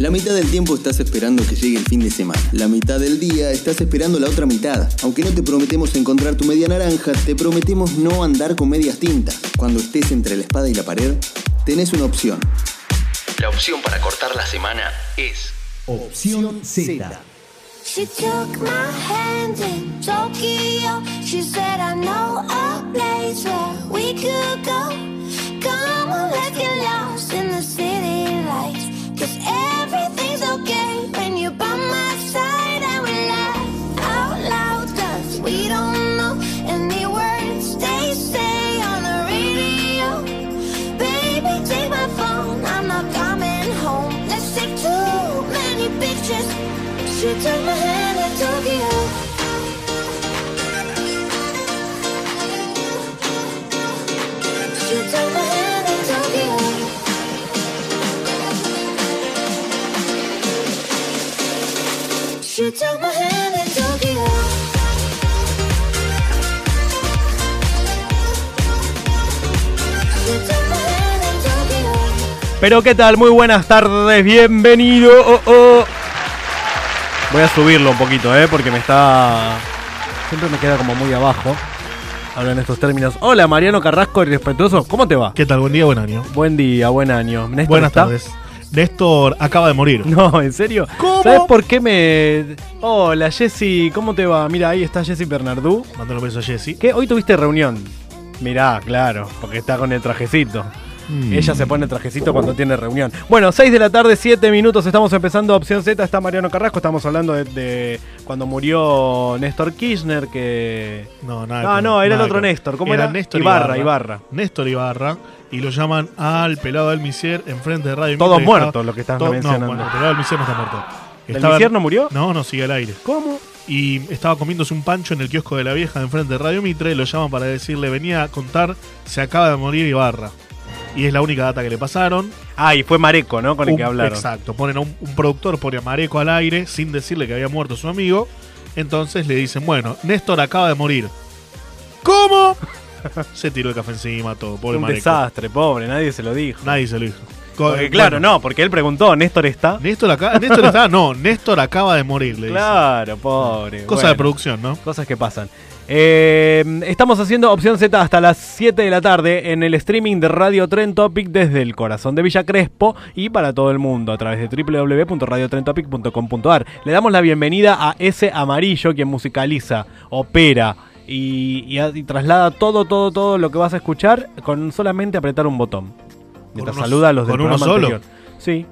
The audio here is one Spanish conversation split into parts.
La mitad del tiempo estás esperando que llegue el fin de semana. La mitad del día estás esperando la otra mitad. Aunque no te prometemos encontrar tu media naranja, te prometemos no andar con medias tintas. Cuando estés entre la espada y la pared, tenés una opción. La opción para cortar la semana es Opción Z. She took my hand in Tokyo. She said, I know a place where we could go. Come on, let's get lost in the city lights. Everything's okay when you're by my side. And we laugh out we don't know any words they say on the radio. Baby, take my phone, I'm not coming home. Too many pictures. She took my hand in Tokyo. She She took my hand in Tokyo. She took my hand in Tokyo. Pero qué tal, muy buenas tardes, bienvenido. oh, oh. Voy a subirlo un poquito, ¿eh? Porque me está... Siempre me queda como muy abajo. Hablan estos términos. Hola, Mariano Carrasco, irrespetuoso. ¿Cómo te va? ¿Qué tal? Buen día, buen año. Buen día, buen año. ¿Néstor Buenas está? tardes. Néstor acaba de morir. No, ¿en serio? ¿Cómo? ¿Sabes por qué me...? Hola, Jessy, ¿cómo te va? Mira, ahí está Jessy Bernardú. Mándale un beso a Jessy. ¿Qué? Hoy tuviste reunión. Mirá, claro, porque está con el trajecito. Mm. Ella se pone el trajecito cuando tiene reunión. Bueno, 6 de la tarde, 7 minutos, estamos empezando Opción Z, está Mariano Carrasco, estamos hablando de, de cuando murió Néstor Kirchner, que... No, nada. No, que- no, era el otro que- Néstor, ¿cómo era? Néstor Ibarra, Ibarra. Néstor Ibarra. Y lo llaman al pelado del Misier enfrente de Radio Todos muertos los que estás todo- mencionando. No, bueno, el pelado del Misier no está muerto. ¿El Misier no murió? No, no, sigue al aire. ¿Cómo? Y estaba comiéndose un pancho en el kiosco de la vieja de enfrente de Radio Mitre. Lo llaman para decirle, venía a contar, se acaba de morir Ibarra. Y es la única data que le pasaron. Ah, y fue Mareco, ¿no? Con el Un- que hablaron. Exacto, ponen a un, un productor, pone a Mareco al aire sin decirle que había muerto su amigo. Entonces le dicen, bueno, Néstor acaba de morir. ¿Cómo? Se tiró el café encima, todo, pobre Un Mareco. desastre, pobre, nadie se lo dijo. Nadie se lo dijo. Porque, claro, bueno, no, porque él preguntó, ¿Néstor está? Néstor acá, Néstor está, no, Néstor acaba de morir, le. Claro, pobre. Cosa de producción, ¿no? Cosas que pasan. Eh, estamos haciendo Opción Z hasta las 7 de la tarde en el streaming de Radio Tren Topic desde el corazón de Villa Crespo y para todo el mundo a través de www.radiotrentopic.com.ar. Le damos la bienvenida a ese amarillo quien musicaliza, opera y, y traslada todo, todo, todo lo que vas a escuchar con solamente apretar un botón. Mientras saluda a los del con uno programa solo? anterior. Sí.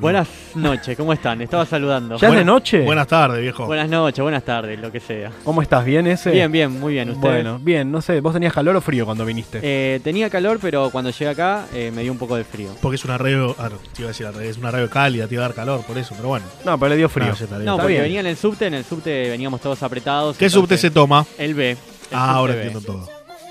Buenas noches, ¿cómo están? Estaba saludando. ¿Ya es de noche? Buenas tardes, viejo. Buenas noches, buenas tardes, lo que sea. ¿Cómo estás? ¿Bien ese? Bien, bien, muy bien. ¿Ustedes? Bueno, bien, no sé, ¿vos tenías calor o frío cuando viniste? Eh, tenía calor, pero cuando llegué acá eh, me dio un poco de frío. Porque es una radio, ah, no, te iba a decir al revés, es una radio cálida, te iba a dar calor, por eso, pero bueno. no, pero le dio frío. No, ya está bien. No, Está porque bien. venía en el subte, en el subte veníamos todos apretados. ¿Qué subte se toma? El B. el Ah, ahora B. entiendo todo.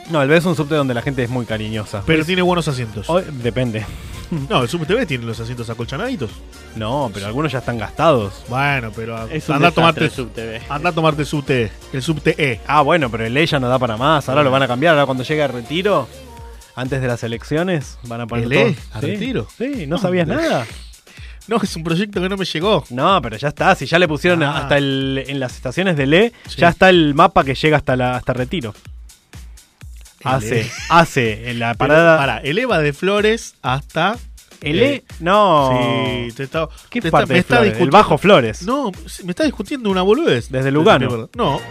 No, el B es un subte donde la gente es muy cariñosa. Pero tiene buenos asientos. Hoy- depende. No, el subte B tiene los asientos acolchonaditos. No, pero algunos ya están gastados. Bueno, pero a- Es un anda a tomarte el subte B. anda a tomarte el subte, el subte E. Ah, bueno, pero el E ya no da para más. Ahora lo van a cambiar. Ahora cuando llegue a retiro, antes de las elecciones, van a poner ¿El todo- E? ¿A Sí. retiro? Sí, ¿no sabías No. nada? No, es un proyecto que no me llegó. No, pero ya está. Si ya le pusieron Ah. hasta el, en las estaciones del E, Sí. ya está el mapa que llega hasta la hasta retiro. Hace, E. hace en la Pero, parada. Pará, eleva de Flores hasta. ¿El eh, E? No. Sí, te está, ¿Qué te está- parte me de está Flores? El Bajo Flores. No, me está discutiendo una boludez. Desde Lugano. No.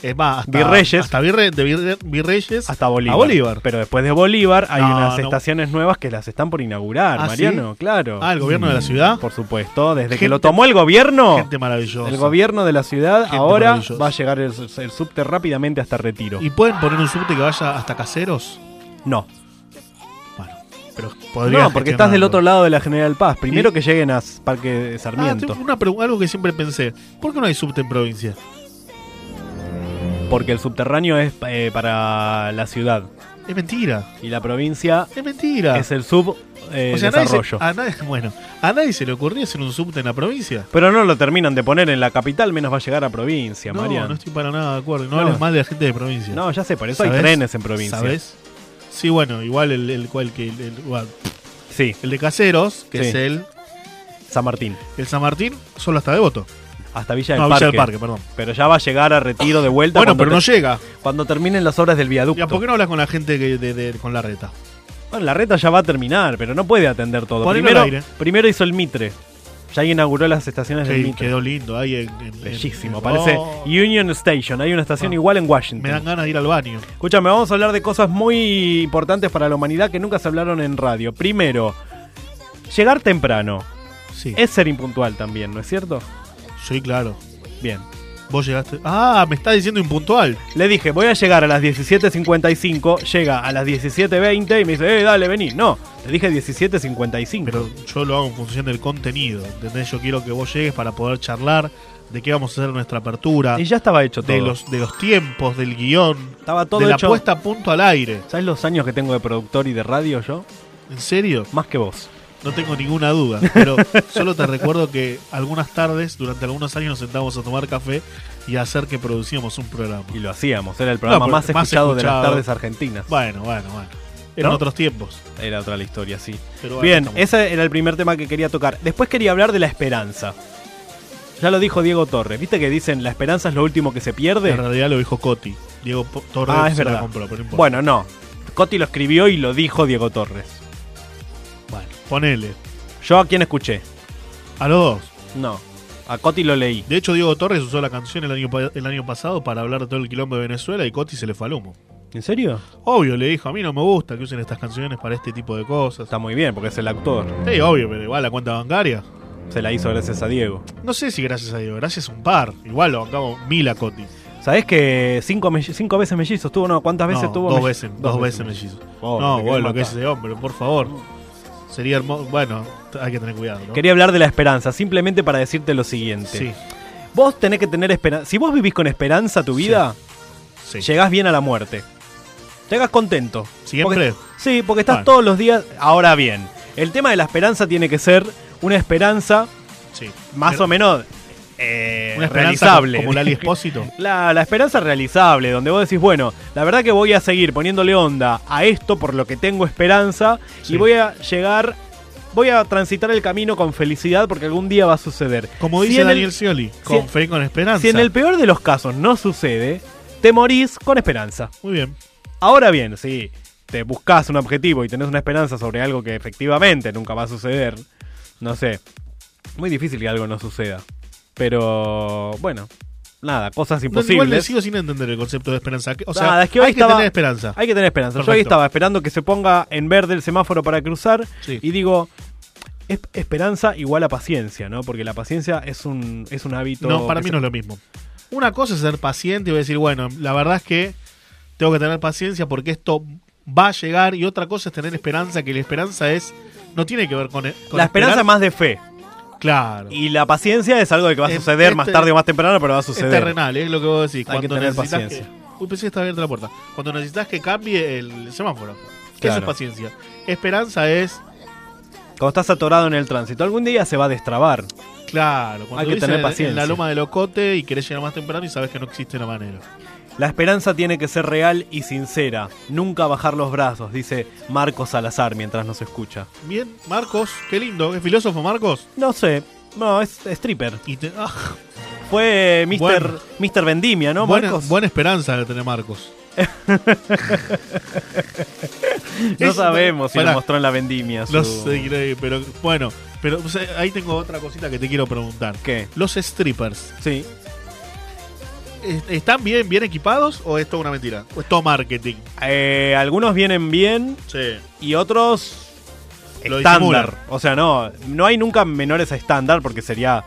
Es más, hasta, Virreyes. Hasta Virre- de Virre- Virreyes Hasta Bolívar. A Bolívar. Pero después de Bolívar hay No, unas no. estaciones nuevas que las están por inaugurar, ¿Ah, Mariano, claro. Ah, el gobierno de la ciudad. Por supuesto, desde que lo tomó el gobierno, Gente maravillosa. el gobierno de la ciudad, Gente ahora va a llegar el, el subte rápidamente hasta Retiro. ¿Y pueden poner un subte que vaya hasta caseros? No, Bueno, Pero podría No, porque estás del otro lado de la General Paz. Primero Y- que lleguen a Parque Ah, Sarmiento. tengo una algo que siempre pensé. ¿Por qué no hay subte en provincia? Porque el subterráneo es eh, para la ciudad. Es mentira. Y la provincia Es mentira. es el sub eh, o sea, nadie se- desarrollo. a nadie, bueno, a nadie se le ocurrió hacer un subte en la provincia. Pero no lo terminan de poner en la capital, menos va a llegar a provincia, No, Marian. no estoy para nada de acuerdo. No, No. hables mal de la gente de provincia. No, ya sé, por eso hay trenes en provincia. ¿Sabes? Sí, bueno, igual el, el, cual que el, el- bueno, Sí, el de Caseros, que Sí. es el, San Martín. el San Martín, solo hasta Devoto. Hasta Villa del No, Parque. Villa del Parque, perdón. Pero ya va a llegar a retiro de vuelta Bueno, pero no llega. cuando terminen las obras del viaducto. ¿Y a por qué no hablas con la gente que de, de- con la reta? Bueno, la reta ya va a terminar, pero no puede atender todo. Ponelo Primero, aire. primero hizo el Mitre. Ya inauguró las estaciones del Mitre. quedó lindo ahí en, en- Bellísimo, en- parece Oh, Union Station. Hay una estación Ah. igual en Washington. me dan ganas de ir al baño. Escúchame, vamos a hablar de cosas muy importantes para la humanidad que nunca se hablaron en radio. Primero, llegar temprano Sí. es ser impuntual también, ¿no es cierto? Sí, claro. Bien. Vos llegaste. Ah, me está diciendo impuntual. Le dije, voy a llegar a las 17.55, llega a las 17.20 y me dice, eh, dale, vení. No, le dije 17.55. Pero yo lo hago en función del contenido. ¿Entendés? Yo quiero que vos llegues para poder charlar de qué vamos a hacer nuestra apertura. y ya estaba hecho todo. de los, de los tiempos, del guion. Estaba todo de la hecho. puesta a punto al aire. ¿Sabes los años que tengo de productor y de radio yo? ¿En serio? Más que vos. No tengo ninguna duda. Pero solo te recuerdo que algunas tardes, durante algunos años, nos sentábamos a tomar café y a hacer que producíamos un programa. Y lo hacíamos, era el programa más, más escuchado de las tardes argentinas. Bueno, bueno, bueno. Eran ¿No? otros tiempos. Era otra la historia, sí. Pero Bien, estamos- ese era el primer tema que quería tocar. Después quería hablar de la esperanza. Ya lo dijo Diego Torres. ¿Viste que dicen la esperanza es lo último que se pierde? En realidad lo dijo Coti. Diego Torres Ah, es se la verdad. compró, pero no. Bueno, no. Coti lo escribió y lo dijo Diego Torres. Ponele. ¿Yo a quién escuché? A los dos. No. A Coti lo leí. De hecho, Diego Torres usó la canción el año, pa- el año pasado para hablar de todo el quilombo de Venezuela y Coti se le fue al humo. ¿En serio? Obvio, le dijo, a mí no me gusta que usen estas canciones para este tipo de cosas. Está muy bien, porque es el actor. Sí, obvio, pero igual la cuenta bancaria. Se la hizo gracias a Diego. No sé si gracias a Diego, gracias a un par. Igual lo bancamos mil a Coti. ¿Sabés que cinco, cinco veces mellizos tuvo? No, ¿cuántas veces No, tuvo? dos veces, dos veces mellizo. Oh, no, me bueno, querés lo que es matar. ese hombre, por favor. Sería hermoso. Bueno, hay que tener cuidado, ¿no? Quería hablar de la esperanza, simplemente para decirte lo siguiente. Sí, Vos tenés que tener esperanza. Si vos vivís con esperanza tu vida, sí. llegás bien a la muerte. Llegás contento. ¿Siempre? Porque- sí, porque estás Bueno. todos los días. Ahora bien, el tema de la esperanza tiene que ser una esperanza Sí. más Pero o menos eh, Una esperanza realizable. como Lali Espósito. La, la esperanza realizable, donde vos decís, bueno, la verdad que voy a seguir poniéndole onda a esto por lo que tengo esperanza Sí. y voy a llegar, voy a transitar el camino con felicidad porque algún día va a suceder. Como Si dice el- Daniel Scioli, si- con fe y con esperanza. Si en el peor de los casos no sucede, te morís con esperanza. Muy bien. Ahora bien, si te buscas un objetivo y tenés una esperanza sobre algo que efectivamente nunca va a suceder, no sé, muy difícil que algo no suceda. Pero bueno, nada, cosas No, igual le imposibles. sigo sin entender el concepto de esperanza. O sea, Nada, es que hoy hay que tener esperanza. Hay que tener esperanza. Yo ahí estaba esperando que se ponga en verde el semáforo para cruzar Sí. y digo, es- esperanza igual a paciencia, ¿no? Porque la paciencia es un, es un hábito... No, para mí se- no es lo mismo. Una cosa es ser paciente y decir, bueno, la verdad es que tengo que tener paciencia porque esto va a llegar y otra cosa es tener esperanza, que la esperanza es no tiene que ver con, con La esperanza esperar. es más de fe. Claro. Y la paciencia es algo que va a Es- suceder es más te- tarde o más temprano, pero va a es suceder. terrenal, es lo que vos decís. Hay que Cuando tener paciencia. que- Uy, pensé que abierta la puerta. Cuando necesitas que cambie el semáforo. ¿Qué Claro. eso es paciencia? Esperanza es, Cuando estás atorado en el tránsito, algún día se va a destrabar. claro, cuando Hay que tener en- paciencia. en la loma de locote y querés llegar más temprano y sabes que no existe una manera. La esperanza tiene que ser real y sincera. Nunca bajar los brazos, dice Marcos Salazar mientras nos escucha. Bien, Marcos, qué lindo. ¿Es filósofo Marcos? No sé, no, es stripper. Y te- ah, Fue Mr. Bueno. Mr. Vendimia, ¿no, Marcos? buena esperanza de tener Marcos. no sabemos si Pará. lo mostró en la Vendimia. su- No sé, creo- pero bueno, pero o sea, ahí tengo otra cosita que te quiero preguntar. ¿Qué? Los strippers, Sí. ¿Est- ¿están bien, bien equipados o es toda una mentira? ¿O es todo marketing? Eh, algunos vienen bien Sí. y otros Lo estándar. disimulan. O sea, no, no hay nunca menores a estándar porque sería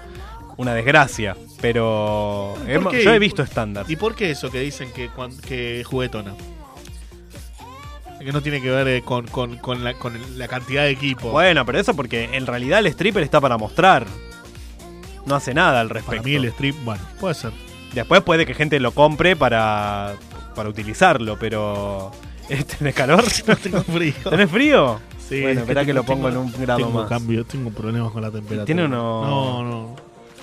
una desgracia. Pero yo he visto estándar. ¿Y por qué eso que dicen que, que juguetona? Que no tiene que ver eh, con, con- con la, con el- la cantidad de equipo. Bueno, pero eso porque en realidad el stripper está para mostrar. No hace nada al Para respecto. mí el strip, bueno, puede ser. Después puede que gente lo compre para, para utilizarlo, pero. ¿Tenés calor? No tengo frío. ¿Tenés frío? Sí, bueno, es espera que, lo pongo en un grado tengo más. cambio, tengo problemas con la temperatura. ¿Tiene uno- No, no.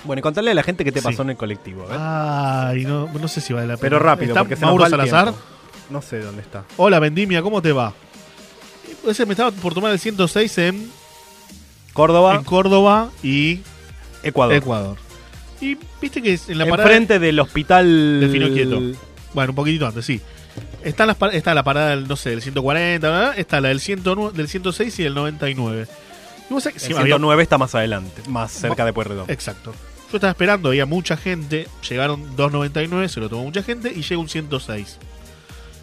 Bueno, y contarle a la gente qué te Sí. pasó en el colectivo. ¿eh? Ay, no, no sé si vale la pena. pero rápido, ¿Está porque se Mauro nos va el Salazar? tiempo. No sé dónde está. Hola, Vendimia, ¿cómo te va? Ese me estaba por tomar el 106 en, Córdoba, en Córdoba y Ecuador. Ecuador. Y viste que en la parada. Enfrente del hospital. Del Finoquieto. Bueno, un poquitito antes, sí. Están las, par- está la parada del, no sé, del 140, ¿verdad? está la del, 109, del 106 y del 99. Y vos sabés El sí, había- 109 está más adelante, más cerca de Pueyrredón. Exacto. Yo estaba esperando, había mucha gente. Llegaron 2.99, se lo tomó mucha gente y llega un 106.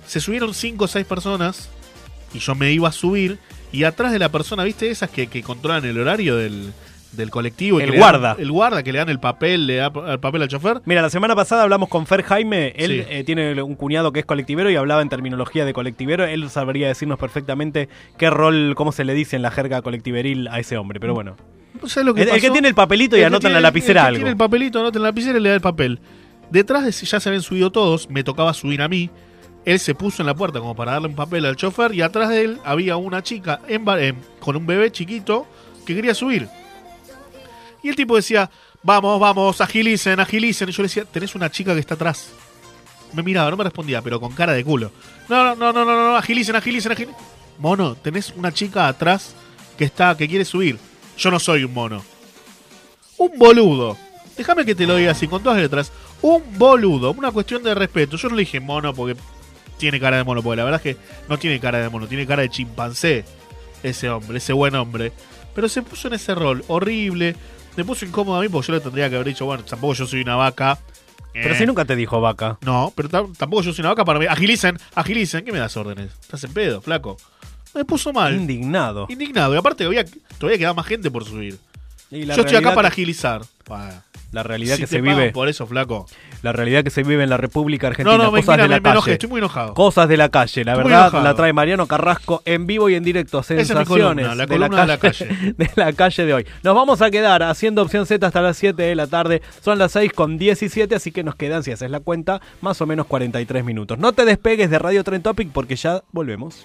Se subieron 5 o 6 personas y yo me iba a subir. Y atrás de la persona, ¿viste? Esas que, que controlan el horario del, del colectivo. y El que le dan- guarda. el guarda que le dan el papel, le da el papel al chofer. Mira, la semana pasada hablamos con Fer Jaime. Él Sí. eh, tiene un cuñado que es colectivero y hablaba en terminología de colectivero. Él sabría decirnos perfectamente qué rol, cómo se le dice en la jerga colectiveril a ese hombre. Pero bueno. ¿Sabes lo que El, el que tiene el papelito y El anota en la lapicera el que algo. Tiene el papelito, anota en la lapicera y le da el papel. Detrás de ya se habían subido todos, me tocaba subir a mí. Él se puso en la puerta como para darle un papel al chofer y atrás de él había una chica en en- con un bebé chiquito que quería subir. Y el tipo decía, vamos, vamos, agilicen, agilicen. Y yo le decía, tenés una chica que está atrás. Me miraba, no me respondía, pero con cara de culo. No, no, no, no, no, no, agilicen, agilicen, agilicen. Mono, tenés una chica atrás que está, que quiere subir. Yo no soy un mono. Un boludo. Déjame que te lo diga así, con todas letras. Un boludo. Una cuestión de respeto. Yo no le dije mono porque tiene cara de mono, porque la verdad es que no tiene cara de mono, tiene cara de chimpancé. Ese hombre, ese buen hombre. Pero se puso en ese rol horrible. Me puso incómodo a mí porque yo le tendría que haber dicho, bueno, tampoco yo soy una vaca. Pero Eh, si nunca te dijo vaca. No, pero tam- tampoco yo soy una vaca para mí. Agilicen, agilicen. ¿Qué me das órdenes? Estás en pedo, flaco. Me puso mal. Indignado. Indignado. Y aparte había, todavía quedaba más gente por subir. Y la Yo estoy acá para agilizar. Bueno, La realidad si que te se pagan vive. por eso, flaco. La realidad que se vive en la República Argentina. No, cosas de la me, me calle. enojé, estoy muy enojado. Cosas de la calle, la Estoy verdad la trae Mariano Carrasco en vivo y en directo. Sensaciones columna, la columna de la calle. de la calle de hoy. Nos vamos a quedar haciendo opción Z hasta las 7 de la tarde. Son las 6 con 17, así que nos quedan, si haces la cuenta, más o menos 43 minutos. No te despegues de Radio Trend Topic porque ya volvemos.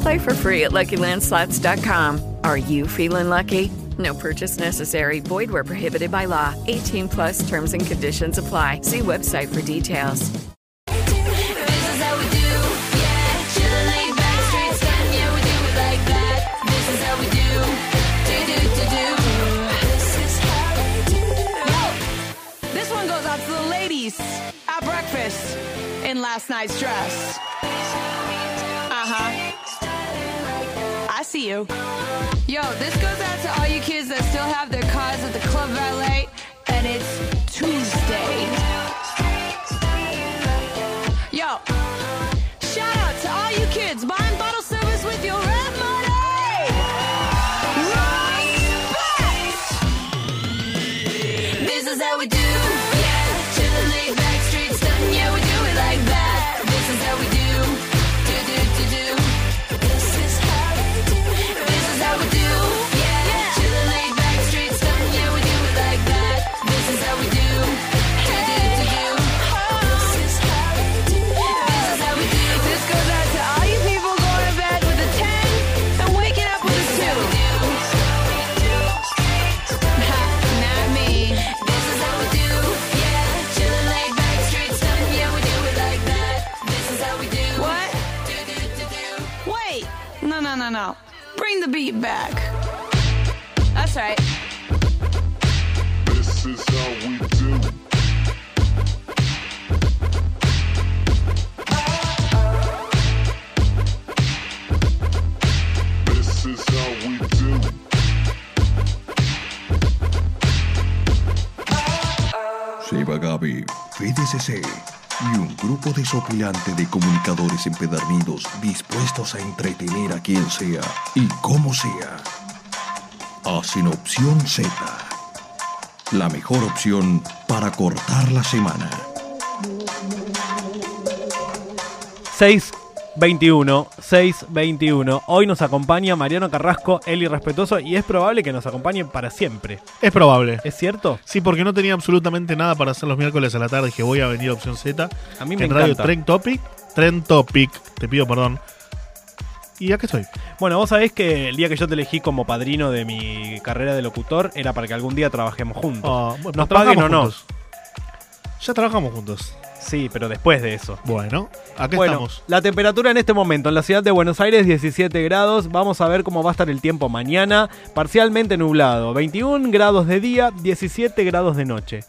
Play for free at LuckyLandSlots.com. Are you feeling lucky? No purchase necessary. Void where prohibited by law. 18 plus terms and conditions apply. See website for details. This is how we do. Yeah, chilling back streets yeah, we do it like that. This is how we do. Do do do do. This is how we do. This one goes out to the ladies at breakfast in last night's dress. Uh huh. I see you. Yo, this goes out to all you kids that still have their cars at the club valet, and it's Tuesday. Y un grupo desopilante de comunicadores empedernidos dispuestos a entretener a quien sea y como sea. Hacen opción Z. La mejor opción para cortar la semana. 621, 621. Hoy nos acompaña Mariano Carrasco, el irrespetuoso, y es probable que nos acompañe para siempre. Es probable. ¿Es cierto? Sí, porque no tenía absolutamente nada para hacer los miércoles a la tarde. Dije, voy a venir a Opción Z. A mí me en Radio. Trend Topic. Trend Topic. Te pido perdón. Y acá estoy. Bueno, vos sabés que el día que yo te elegí como padrino de mi carrera de locutor era para que algún día trabajemos juntos. Ah, bueno, nos paguen o no. Ya trabajamos juntos. Sí, pero después de eso. Bueno, acá bueno, estamos. la temperatura en este momento en la ciudad de Buenos Aires 17 grados. Vamos a ver cómo va a estar el tiempo mañana. Parcialmente nublado. 21 grados de día, 17 grados de noche.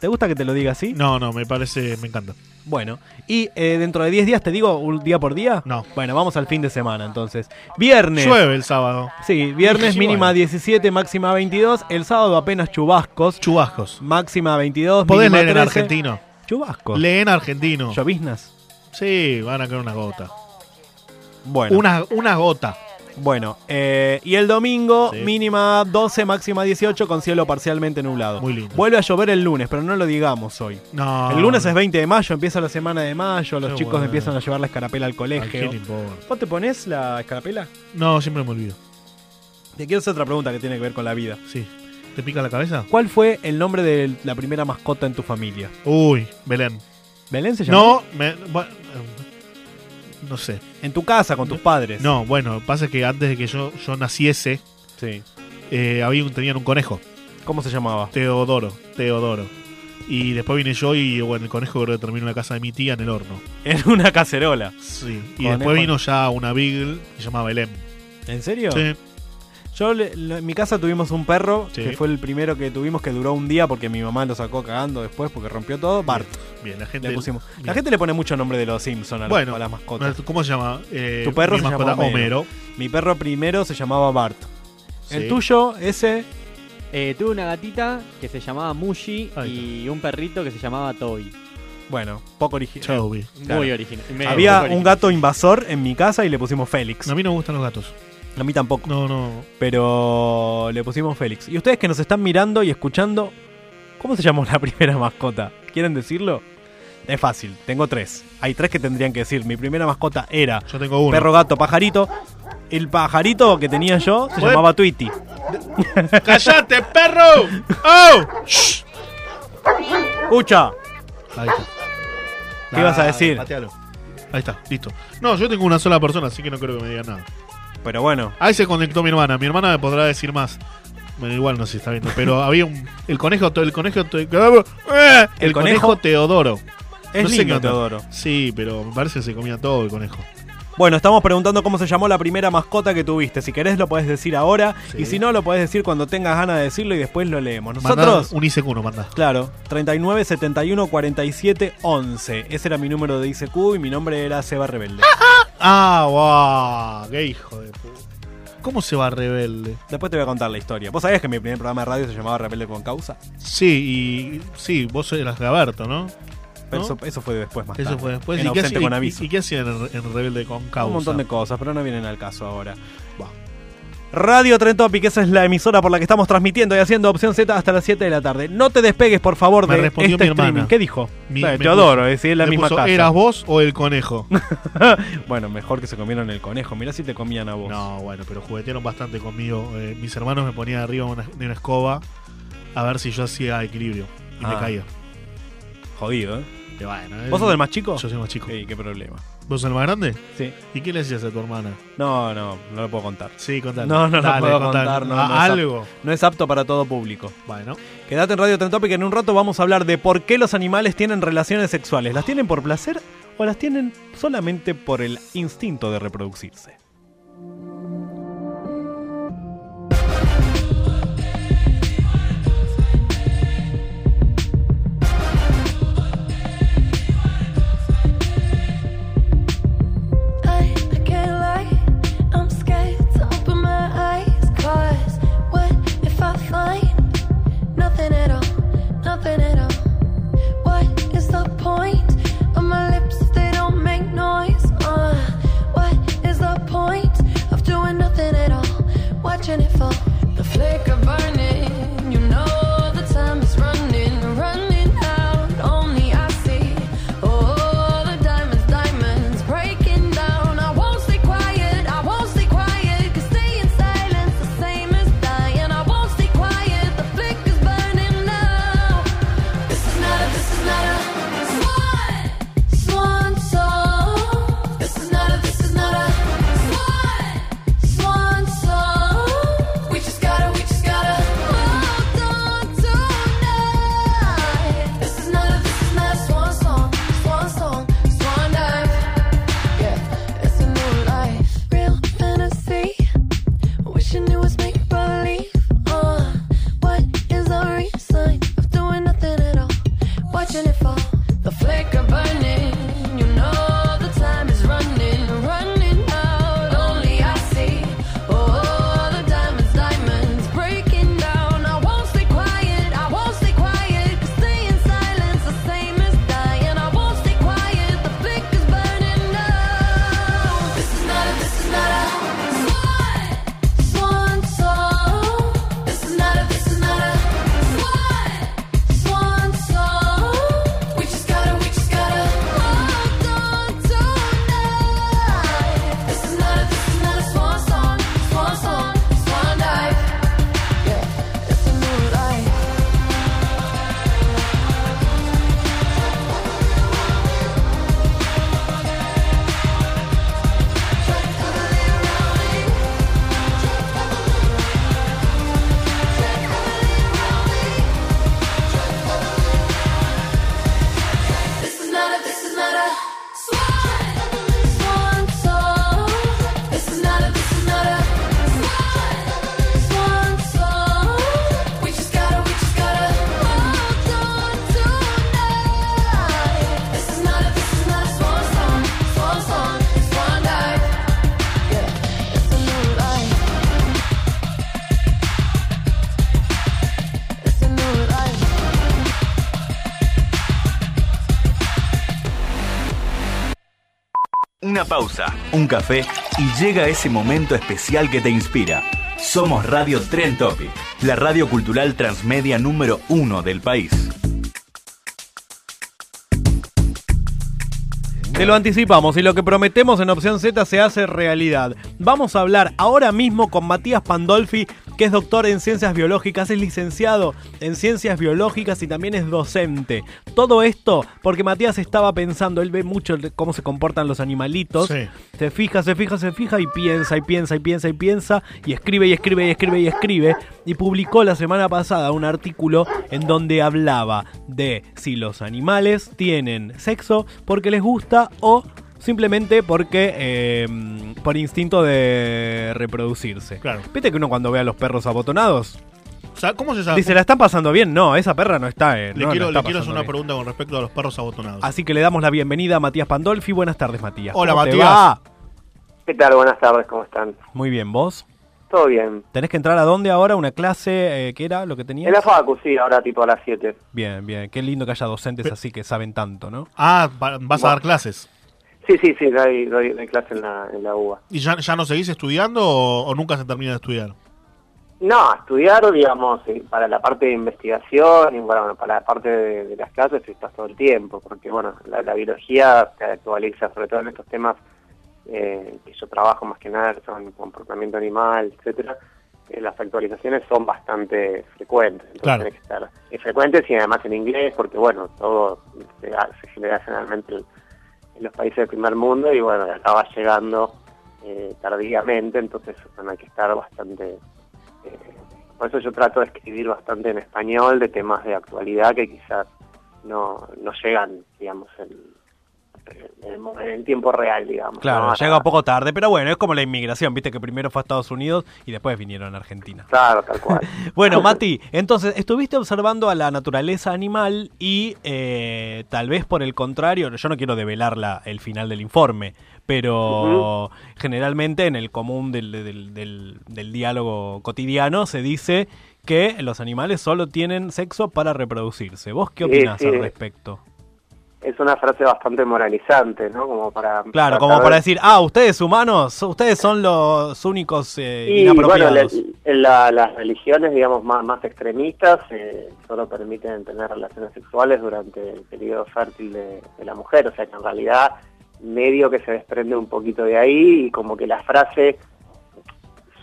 ¿Te gusta que te lo diga así? No, no, me parece, me encanta. Bueno, y eh, dentro de 10 días te digo un día por día. No. Bueno, vamos al fin de semana entonces. Viernes. Llueve el sábado. Sí, viernes Sí, mínima bueno. 17, máxima 22. El sábado apenas chubascos. Chubascos. Máxima 22. Podés mínima leer en 13. argentino. Chubascos. Lee en argentino. Lloviznas. Sí, van a caer una gota. Bueno. Una, una gota. Bueno, eh, y el domingo Sí. mínima 12, máxima 18 con cielo parcialmente nublado. Muy lindo. Vuelve a llover el lunes, pero no lo digamos hoy. No. El lunes es 20 de mayo, empieza la semana de mayo, los Qué chicos bueno. empiezan a llevar la escarapela al colegio. ¿qué le importa? ¿Vos te pones la escarapela? No, siempre me olvido. Te quiero hacer otra pregunta que tiene que ver con la vida. Sí. ¿Te pica la cabeza? ¿Cuál fue el nombre de la primera mascota en tu familia? Uy, Belén. ¿Belén se llama? No, me, bueno, no sé. En tu casa, con tus padres. No, bueno, pasa que antes de que yo, yo naciese, Sí. eh, había un, tenían un conejo. ¿Cómo se llamaba? Teodoro, Teodoro. Y después vine yo y bueno, el conejo creo que terminó en la casa de mi tía en el horno. En una cacerola. Sí. Y Conejo. después vino ya una Beagle que se llamaba Belén. ¿En serio? Sí. Yo le- le- en mi casa tuvimos un perro Sí. que fue el primero que tuvimos que duró un día porque mi mamá lo sacó cagando después porque rompió todo. Bart. Bien, la gente. Le pusimos. La gente le pone mucho nombre de los Simpsons a, las- Bueno, a las mascotas. ¿cómo se llama? Eh, tu perro mi se mascota, Homero. Homero. Mi perro primero se llamaba Bart. El tuyo, ese. Eh, tuve una gatita que se llamaba Mushi y un perrito que se llamaba Toby. Bueno, poco original. Toby. Muy original. Me- Había poco un gato invasor en mi casa y le pusimos Félix. A mí no me gustan los gatos. A mí tampoco. No, no. Pero le pusimos Félix. Y ustedes que nos están mirando y escuchando, ¿cómo se llamó la primera mascota? ¿Quieren decirlo? Es fácil, tengo tres. Hay tres que tendrían que decir. Mi primera mascota era Yo tengo uno. perro, gato, pajarito. El pajarito que tenía yo se llamaba Tweety. ¡Cállate, perro! ¡Oh! Shh. Escucha. Ahí está. ¿Qué ibas a decir? patealo. Ahí está, listo. No, yo tengo una sola persona, así que no creo que me digan nada. Pero bueno. Ahí se conectó mi hermana. Mi hermana me podrá decir más. Bueno, igual no sé si está viendo. Pero había un. El conejo. El conejo. ¡Eh! El, ¿El conejo? conejo? Teodoro. Es No sé lindo qué onda. Teodoro. Sí, pero me parece que se comía todo el conejo. Bueno, estamos preguntando cómo se llamó la primera mascota que tuviste. Si querés lo podés decir ahora. Sí. Y si no, lo podés decir cuando tengas ganas de decirlo y después lo leemos. Nosotros. un ICQ no manda. Claro, 39 71 47 11. Ese era mi número de ICQ y mi nombre era Seba Rebelde. Ah, guau. Qué hijo de puta. ¿Cómo se va rebelde? Después te voy a contar la historia. ¿Vos sabías que mi primer programa de radio se llamaba Rebelde con Causa? Sí, y. Sí, vos eras Gaberto, ¿no? Pero ¿No? Eso, eso fue después más Eso fue después. En ¿Y qué, ausente hacía- con y- aviso. y qué hacían en, en Rebelde con Causa? Un montón de cosas, pero no vienen al caso ahora. Radio Tren Topic, esa es la emisora por la que estamos transmitiendo y haciendo opción Z hasta las 7 de la tarde. No te despegues, por favor, Me de respondió este mi hermana. streaming. ¿Qué dijo? Mi- Eh, me Teodoro, puso- es decir, la me misma puso, casa. ¿Eras vos o el conejo? bueno, mejor que se comieron el conejo. Mirá si te comían a vos. No, bueno, pero juguetearon bastante conmigo. Eh, mis hermanos me ponían arriba una- de una escoba a ver si yo hacía equilibrio. Y me Ah. caía. Jodido, ¿eh? Bueno, eh, ¿Vos sos el más chico? Yo soy el más chico. Qué problema. ¿Vos sos el más grande? Sí. ¿Y qué le decías a tu hermana? No, no, no lo puedo contar. Sí, contale. No, no lo Dale, puedo contale. contar. No, Ah, no algo. no es apto para todo público. Bueno. Quédate en Radio Tentopic, en un rato vamos a hablar de por qué los animales tienen relaciones sexuales. ¿Las tienen por placer o las tienen solamente por el instinto de reproducirse? Un café y llega ese momento especial que te inspira. Somos Radio Tren Topic, la radio cultural transmedia número uno del país. Te lo anticipamos y lo que prometemos en Opción Z se hace realidad. Vamos a hablar ahora mismo con Matías Pandolfi, que es doctor en ciencias biológicas, es licenciado en ciencias biológicas y también es docente. Todo esto porque Matías estaba pensando, él ve mucho cómo se comportan los animalitos. Sí. Se fija, se fija, se fija y piensa y piensa y piensa y piensa y escribe y escribe y escribe y escribe. Y publicó la semana pasada un artículo en donde hablaba de si los animales tienen sexo porque les gusta o simplemente porque eh, por instinto de reproducirse. Claro. ¿Viste que uno cuando ve a los perros abotonados O sea, ¿Cómo se sabe? dice, ¿la están pasando bien? No, esa perra no está. eh, Le no, quiero, está le quiero hacer una bien. pregunta con respecto a los perros abotonados. Así que le damos la bienvenida a Matías Pandolfi. Buenas tardes, Matías. Hola, ¿Cómo te Matías. va? ¿Qué tal? Buenas tardes, ¿cómo están? Muy bien, ¿vos? Todo bien. ¿Tenés que entrar a dónde ahora? ¿Una clase? Eh, ¿Qué era lo que tenías? En la Facu, sí, ahora tipo a las 7. Bien, bien. Qué lindo que haya docentes así que saben tanto, ¿no? Ah, va- vas a dar clases. Sí, sí, sí, doy, doy, doy clase en la, en la UBA. ¿Y ya, ya no seguís estudiando o, o nunca se termina de estudiar? No, estudiar, digamos, eh, para la parte de investigación y bueno, para la parte de, de las clases estás todo el tiempo, porque bueno, la, la biología se actualiza, sobre todo en estos temas eh, que yo trabajo más que nada, son comportamiento animal, etcétera. eh, las actualizaciones son bastante frecuentes, entonces Claro. que estar frecuentes y además en inglés, porque bueno, todo se, se genera generalmente en, en los países del primer mundo y bueno, acaba llegando eh, tardíamente, entonces hay que estar bastante eh, por eso yo trato de escribir bastante en español de temas de actualidad que quizás no, no llegan, digamos, en, en tiempo real, digamos. Claro, ¿no? llega un poco tarde, pero bueno, es como la inmigración, viste que primero fue a Estados Unidos y después vinieron a Argentina. Claro, tal cual. Bueno, Mati, entonces estuviste observando a la naturaleza animal y eh, tal vez por el contrario, yo no quiero develar la- el final del informe, pero generalmente en el común del, del- del- del diálogo cotidiano se dice que los animales solo tienen sexo para reproducirse. ¿Vos qué Sí, opinás sí. al respecto? Es una frase bastante moralizante, ¿no? Como para... Claro, como para decir, ah, ustedes humanos, ustedes son los únicos eh, Y bueno, inapropiados. la- en la- las religiones, digamos, más, más extremistas eh, solo permiten tener relaciones sexuales durante el periodo fértil de, de la mujer, o sea que en realidad medio que se desprende un poquito de ahí y como que la frase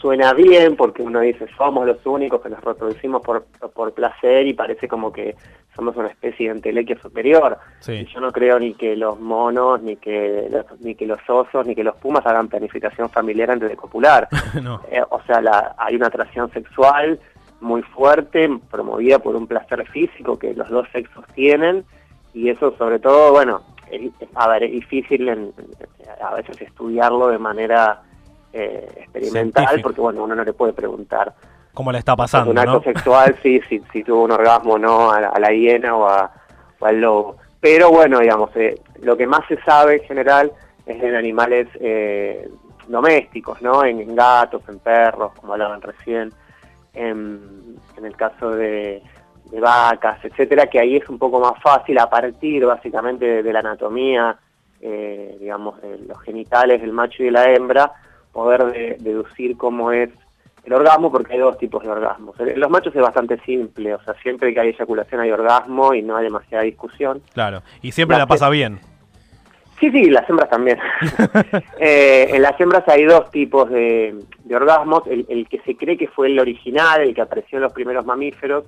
suena bien porque uno dice somos los únicos que nos reproducimos por, por placer y parece como que somos una especie de entelequia superior. Sí. Y yo no creo ni que los monos, ni que los, ni que los osos, ni que los pumas hagan planificación familiar antes de copular. no. Eh, o sea, la- hay una atracción sexual muy fuerte, promovida por un placer físico que los dos sexos tienen, y eso sobre todo, bueno, es, a ver, es difícil en- a veces estudiarlo de manera eh, experimental, porque bueno, uno no le puede preguntar ¿Cómo le está pasando, un acto no? sexual, sí, si, si tuvo un orgasmo o no a la, a la hiena o, a- o al lobo. Pero bueno, digamos, eh, lo que más se sabe en general es en animales eh, domésticos, ¿no? En, en gatos, en perros, como hablaban recién, en, en el caso de, de vacas, etcétera, que ahí es un poco más fácil a partir básicamente de, de la anatomía, eh, digamos, de los genitales del macho y de la hembra, poder de- deducir cómo es el orgasmo, porque hay dos tipos de orgasmos. En los machos es bastante simple, o sea, siempre que hay eyaculación hay orgasmo y no hay demasiada discusión. Claro, y siempre la La- pasa bien. Sí, sí, las hembras también. Eh, en las hembras hay dos tipos de, de orgasmos. El, el que se cree que fue el original, el que apareció en los primeros mamíferos.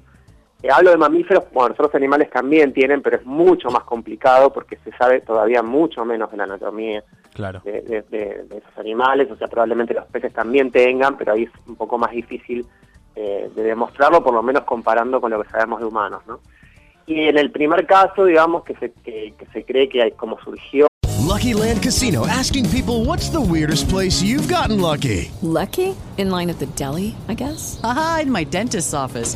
Eh, hablo de mamíferos, bueno, otros animales también tienen, pero es mucho más complicado porque se sabe todavía mucho menos de la anatomía Claro. de, de- de- de esos animales. O sea, probablemente los peces también tengan, pero ahí es un poco más difícil eh, de demostrarlo, por lo menos comparando con lo que sabemos de humanos, ¿no? Y en el primer caso, digamos, que se, que, que se cree que hay, como surgió Lucky Land Casino asking people what's the weirdest place you've gotten lucky? Lucky? In line at the deli, I guess? Aha, in my dentist's office.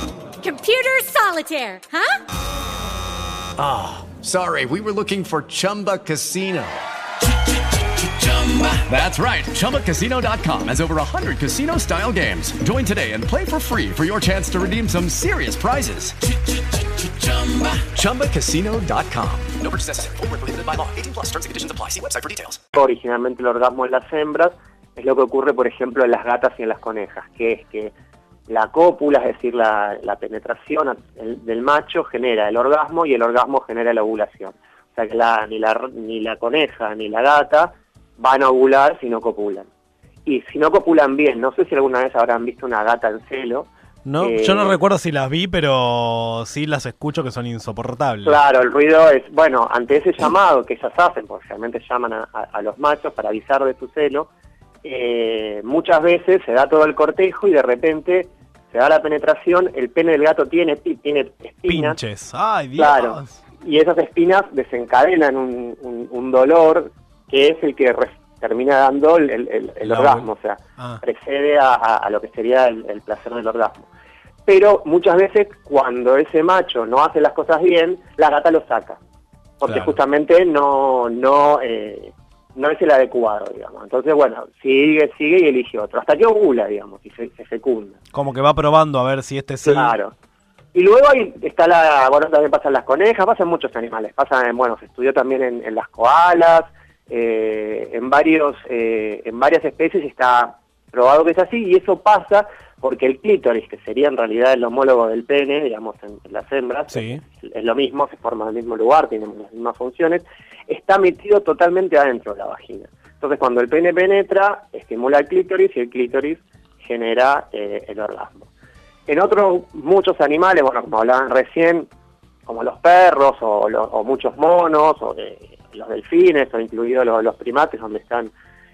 Computer solitaire, huh? Ah, sorry, we were looking for Chumba Casino. That's right. ChumbaCasino.com has over 100 casino style games. Join today and play for free for your chance to redeem some serious prizes. ChumbaCasino.com. No purchase necessary. Void where prohibited by law. 18 plus terms and conditions apply. See website for details. originalmente el orgasmo en las hembras es lo que ocurre, por ejemplo, en las gatas y en las conejas, que es que la cópula, es decir, la, la penetración el- del macho genera el orgasmo y el orgasmo genera la ovulación. O sea que la- ni, la, ni la coneja ni la gata van a ovular si no copulan. Y si no copulan bien, no sé si alguna vez habrán visto una gata en celo. No, eh, yo no recuerdo si las vi, pero sí las escucho que son insoportables. Claro, el ruido es, bueno, ante ese llamado que ellas hacen, porque realmente llaman a, a- a los machos para avisar de su celo, eh, muchas veces se da todo el cortejo y de repente se da la penetración, el pene del gato tiene, tiene espinas. Pinches. Ay, Dios. Claro. Y esas espinas desencadenan un, un- un dolor que es el que termina dando el, el- orgasmo, o sea, Ah. precede a, a- a lo que sería el, el placer del orgasmo. Pero muchas veces cuando ese macho no hace las cosas bien, la gata lo saca, porque Claro. justamente no no eh, no es el adecuado, digamos. Entonces, bueno, sigue, sigue y elige otro, hasta que ovula, digamos, y se, se fecunda. Como que va probando a ver si este sí. Claro. Y luego ahí está la, bueno, también pasan las conejas, pasan muchos animales, pasan, en, bueno, se estudió también en, en las koalas, eh, en varios, eh, en varias especies está probado que es así, y eso pasa porque el clítoris, que sería en realidad el homólogo del pene, digamos, en, en las hembras, Sí. es lo mismo, se forma en el mismo lugar, tienen las mismas funciones, está metido totalmente adentro de la vagina. Entonces, cuando el pene penetra, estimula el clítoris y el clítoris genera eh, el orgasmo. En otros muchos animales, bueno, como hablaban recién, como los perros o, lo- o muchos monos o de- los delfines o incluidos los, los primates donde están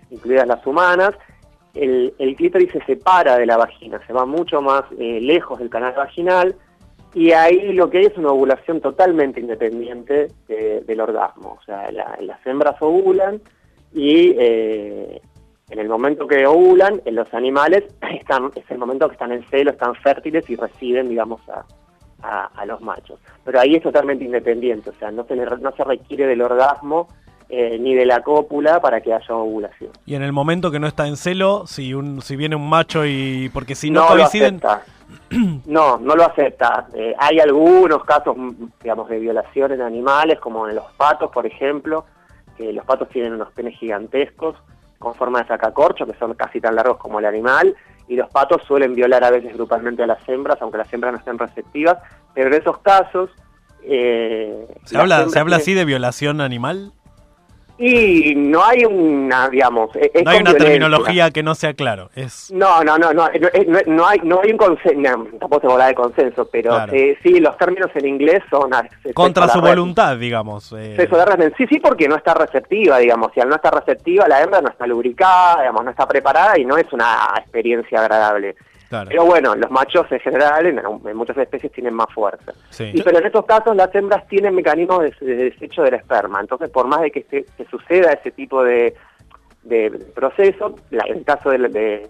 incluidas las humanas, el, clítoris se separa de la vagina, se va mucho más eh, lejos del canal vaginal y ahí lo que hay es una ovulación totalmente independiente de- del orgasmo. O sea, la- las hembras ovulan y eh, en el momento que ovulan, en los animales están, es el momento que están en celo, están fértiles y reciben, digamos, a, los machos. Pero ahí es totalmente independiente, o sea, no se, no se requiere del orgasmo eh, ni de la cópula para que haya ovulación. Y en el momento que no está en celo, si un si viene un macho y porque si no, lo coinciden, acepta. No, no lo acepta. Eh, hay algunos casos, digamos, de violación en animales, como en los patos, por ejemplo, que los patos tienen unos penes gigantescos con forma de sacacorcho, que son casi tan largos como el animal, y los patos suelen violar a veces grupalmente a las hembras, aunque las hembras no estén receptivas, pero en esos casos... eh, se habla se habla así de violación animal. Y no hay una, digamos... es- es No hay una violencia. terminología que no sea claro. Es No, no, no, no, no, no, no hay, no hay un consenso, tampoco se habla de consenso, pero Claro. eh, sí, los términos en inglés son... contra su voluntad, digamos. eh. sexo de. Sí, sí, porque no está receptiva, digamos, y al no estar receptiva la hembra no está lubricada, digamos, no está preparada y no es una experiencia agradable. Claro. Pero bueno, los machos en general, en, en muchas especies, tienen más fuerza. Sí. Y, pero en estos casos las hembras tienen mecanismos de, de desecho del esperma. Entonces, por más de que, se, que suceda ese tipo de, de proceso, la- en el caso de,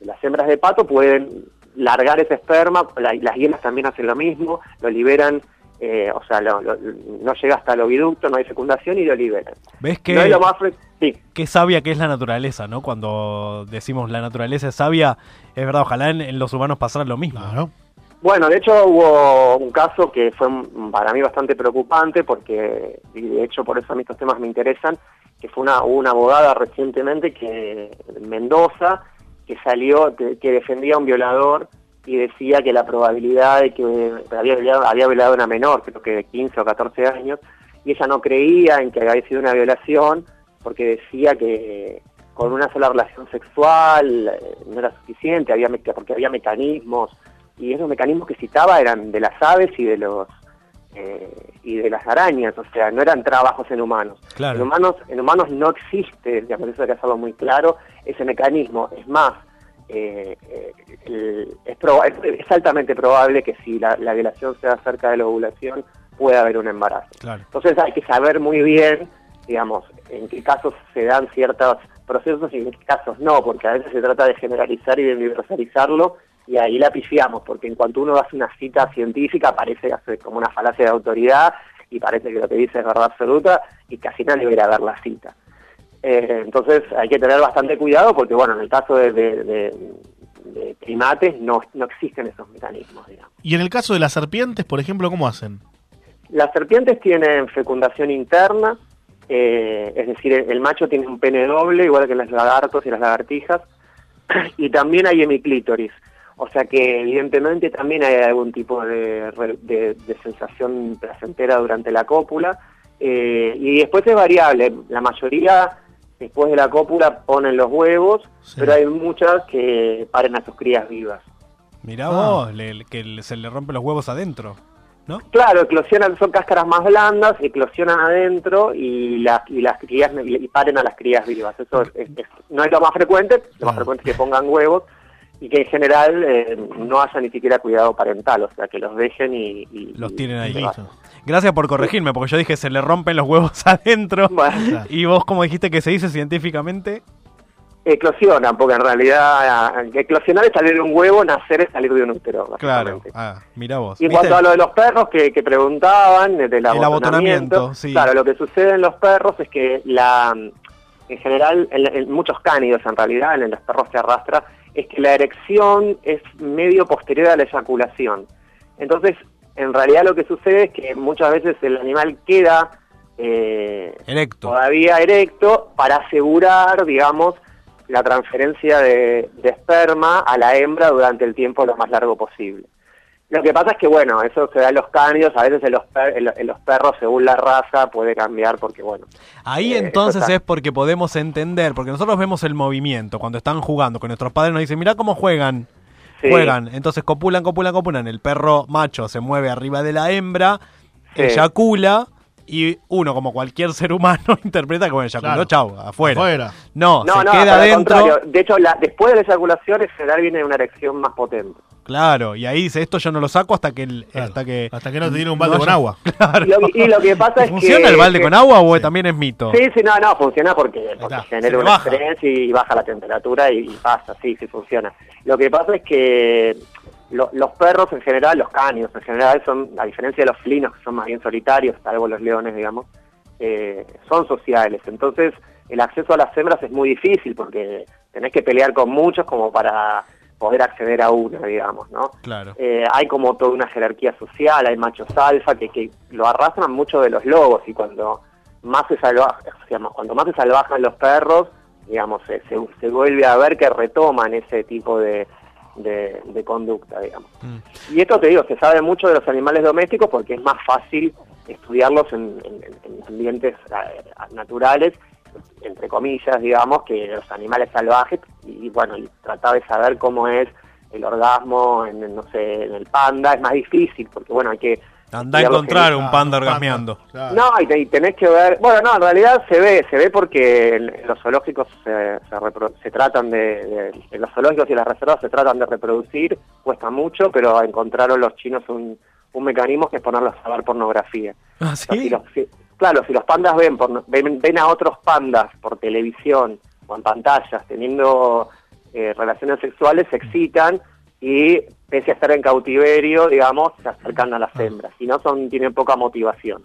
las hembras de pato pueden largar ese esperma, la- las hienas también hacen lo mismo, lo liberan, eh, o sea, lo- lo- no llega hasta el oviducto, no hay fecundación y lo liberan. ¿Ves que, No es lo más sí. qué sabia que es la naturaleza, ¿no? Cuando decimos la naturaleza es sabia, es verdad, ojalá en, en los humanos pasara lo mismo. Bueno, de hecho hubo un caso que fue para mí bastante preocupante porque, y de hecho por eso a mí estos temas me interesan, que fue una, abogada recientemente que en Mendoza que salió, que, que defendía a un violador y decía que la probabilidad de que había violado, había violado a una menor, creo que de 15 o 14 años, y ella no creía en que había sido una violación porque decía que con una sola relación sexual eh, no era suficiente, había porque había mecanismos y esos mecanismos que citaba eran de las aves y de los eh, y de las arañas, o sea, no eran trabajos en humanos. Claro. En humanos, en humanos no existe, digamos, eso hay que hacerlo muy claro, ese mecanismo. Es más, eh, eh, es, altamente probable que si la, la violación se da cerca de la ovulación, pueda haber un embarazo. Claro. Entonces hay que saber muy bien, digamos, en qué casos se dan ciertos procesos y en qué casos no, porque a veces se trata de generalizar y de universalizarlo y ahí la pifiamos, porque en cuanto uno hace una cita científica parece que hace como una falacia de autoridad y parece que lo que dice es verdad absoluta y casi nadie va a ir a ver la cita. Eh, entonces hay que tener bastante cuidado porque, bueno, en el caso de, de- de- de primates no, no existen esos mecanismos, digamos. Y en el caso de las serpientes, por ejemplo, ¿cómo hacen? Las serpientes tienen fecundación interna, eh, es decir, el, el macho tiene un pene doble, igual que los lagartos y las lagartijas, y también hay hemiclítoris. O sea que evidentemente también hay algún tipo de, de- de sensación placentera durante la cópula. eh, y después es variable. La mayoría después de la cópula ponen los huevos, pero hay muchas que paren a sus crías vivas. Mirá Ah. vos, le- que se le rompen los huevos adentro. Claro, eclosionan, son cáscaras más blandas, eclosionan adentro y, las y las crías y paren a las crías vivas. Eso es- es- es- no es lo más frecuente, lo más frecuente es que pongan huevos y que en general eh, no haya ni siquiera cuidado parental, o sea, que los dejen y... y- Los tienen ahí. Gracias por corregirme, porque yo dije se le rompen los huevos adentro. Y vos, como dijiste que se dice científicamente, Eclosionan, porque en realidad eh, eclosionar es salir de un huevo, nacer es salir de un útero. claro. Ah, mira vos. Y en cuanto a lo de los perros que, que preguntaban, del abotonamiento, abotonamiento, sí. claro, lo que sucede en los perros es que la, en general, en, en muchos cánidos en realidad, en los perros se arrastra, es que la erección es medio posterior a la eyaculación. Entonces, en realidad lo que sucede es que muchas veces el animal queda eh, Erecto. todavía erecto para asegurar, digamos, la transferencia de, de esperma a la hembra durante el tiempo lo más largo posible. Lo que pasa es que, bueno, eso se da en los cánidos, a veces en los, per- en lo- en los perros, según la raza, puede cambiar porque, bueno, Ahí Eh, entonces es porque podemos entender, porque nosotros vemos el movimiento cuando están jugando, que nuestros padres nos dicen, mira cómo juegan. Sí. Juegan, entonces copulan, copulan, copulan. El perro macho se mueve arriba de la hembra, Sí. eyacula, y uno, como cualquier ser humano, interpreta que bueno, eyaculó, Claro. chau, afuera. Afuera. No, no, se no, queda contrario. De hecho, la- después de la eyaculación, en general viene una erección más potente. Claro, y ahí dice, esto yo no lo saco hasta que... el- hasta que Hasta que no te tiene un balde con haya- agua. Claro. Y lo, y lo que pasa es que... ¿Funciona el balde que- con agua o también es mito? Sí, sí, no, no, funciona porque, porque genera le un baja. estrés y baja la temperatura y, y pasa, sí, sí funciona. Lo que pasa es que lo- los perros en general, los caños en general, son, a diferencia de los felinos, que son más bien solitarios, salvo los leones, digamos, eh, son sociales. Entonces, el acceso a las hembras es muy difícil porque tenés que pelear con muchos como para poder acceder a una, digamos, ¿no? Claro. Eh, hay como toda una jerarquía social, hay machos alfa que, que lo arrastran mucho de los lobos y cuando más se salvajan, cuando más se salvajan los perros, digamos, se, se, se vuelve a ver que retoman ese tipo de, de, de conducta, digamos. Y esto te digo, se sabe mucho de los animales domésticos porque es más fácil estudiarlos en, en- en ambientes eh, naturales, entre comillas, digamos, que los animales salvajes, y bueno, y tratar de saber cómo es el orgasmo en, no sé, en el panda, es más difícil, porque bueno, hay que... Anda a encontrar un panda orgasmeando. No, y, te- y tenés que ver, bueno, no, en realidad se ve, se ve porque los zoológicos se, se, repro- se tratan de, de- en los zoológicos y las reservas se tratan de reproducir, cuesta mucho, pero encontraron los chinos un, un mecanismo que es ponerlos a ver pornografía. ¿Ah, O sea, si los- si- claro, si los pandas ven, porno- ven, ven a otros pandas por televisión o en pantallas teniendo eh, relaciones sexuales, se excitan y pese a estar en cautiverio, digamos, se acercan a las hembras. Si no, son, tienen poca motivación.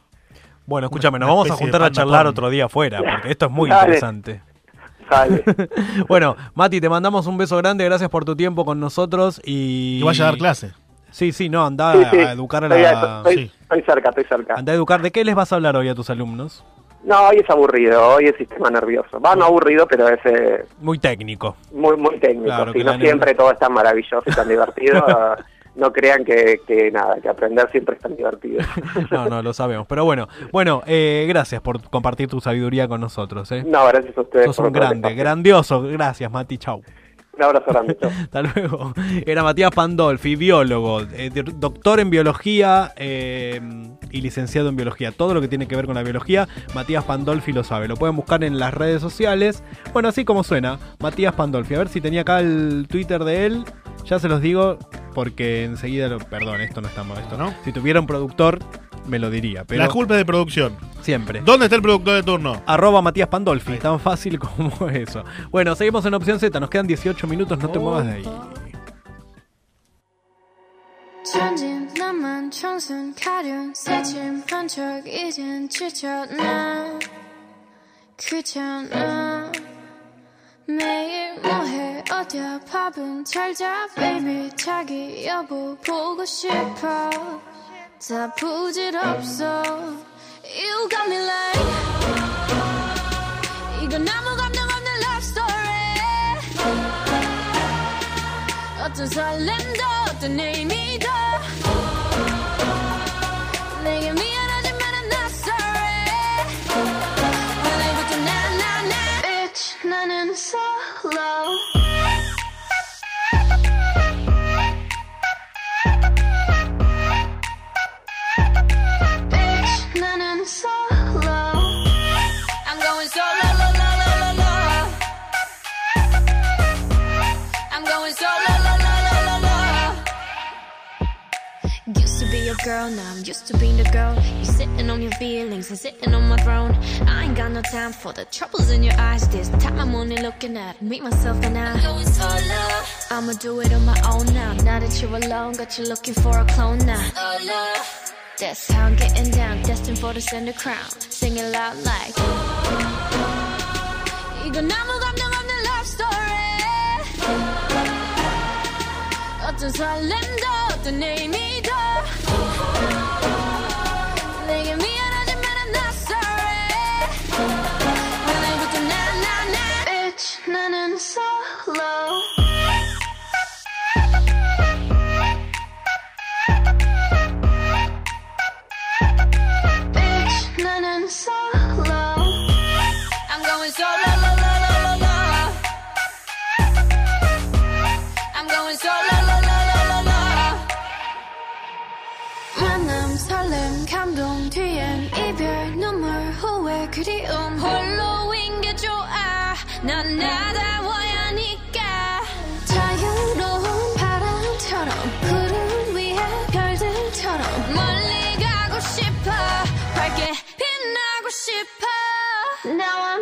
Bueno, escúchame, nos vamos a juntar a charlar otro día afuera, porque esto es muy Dale. interesante. Sale. Bueno, Mati, te mandamos un beso grande, gracias por tu tiempo con nosotros y... Que vaya a dar clase. Sí, sí, no, anda Sí, sí. a educar a Estoy, la... estoy- estoy cerca, estoy cerca. Anda a educar. ¿De qué les vas a hablar hoy a tus alumnos? No, hoy es aburrido, hoy es sistema nervioso. Va, no aburrido, pero es eh, Muy técnico. muy muy técnico. Claro, no siempre todo es tan maravilloso y tan divertido. no crean que, que nada, que aprender siempre es tan divertido. No, no, lo sabemos. Pero bueno, bueno, eh, gracias por compartir tu sabiduría con nosotros. ¿eh? No, gracias a ustedes. Sos por un grande, grandioso. Gracias, Mati. Chau. Un abrazo grande. Hasta luego. Era Matías Pandolfi, biólogo, eh, doctor en biología eh, y licenciado en biología. Todo lo que tiene que ver con la biología, Matías Pandolfi lo sabe. Lo pueden buscar en las redes sociales. Bueno, así como suena, Matías Pandolfi. A ver si tenía acá el Twitter de él. Ya se los digo porque enseguida lo. Perdón, esto no está mal. Esto no. Si tuviera un productor, me lo diría. Pero la culpa es de producción. Siempre. ¿Dónde está el productor de turno? Arroba Matías Pandolfi, tan fácil como eso. Bueno, seguimos en opción Z, nos quedan 18 minutos, no te muevas de ahí. baby 다 부질없어 You got me like 이건 아무 감정 없는 love story 어떤 설렘도 어떤 의미도 girl, now I'm used to being the girl. You sitting on your feelings and sitting on my throne. I ain't got no time for the troubles in your eyes. This time I'm only looking at me, myself, and I. Going solo. I'ma do it on my own now. Now that you're alone, got you looking for a clone now. Solo. That's how I'm getting down, destined for the center crown. Singing loud like. 이건 아무 감정 없는 love story. 어떤 설렘도 어떤 의미 그리움. 홀로인 게 좋아. 난 나다워야 하니까. 자유로운 바람처럼 구름 위에 별들처럼 멀리 가고 싶어. 밝게 빛나고 싶어. I'm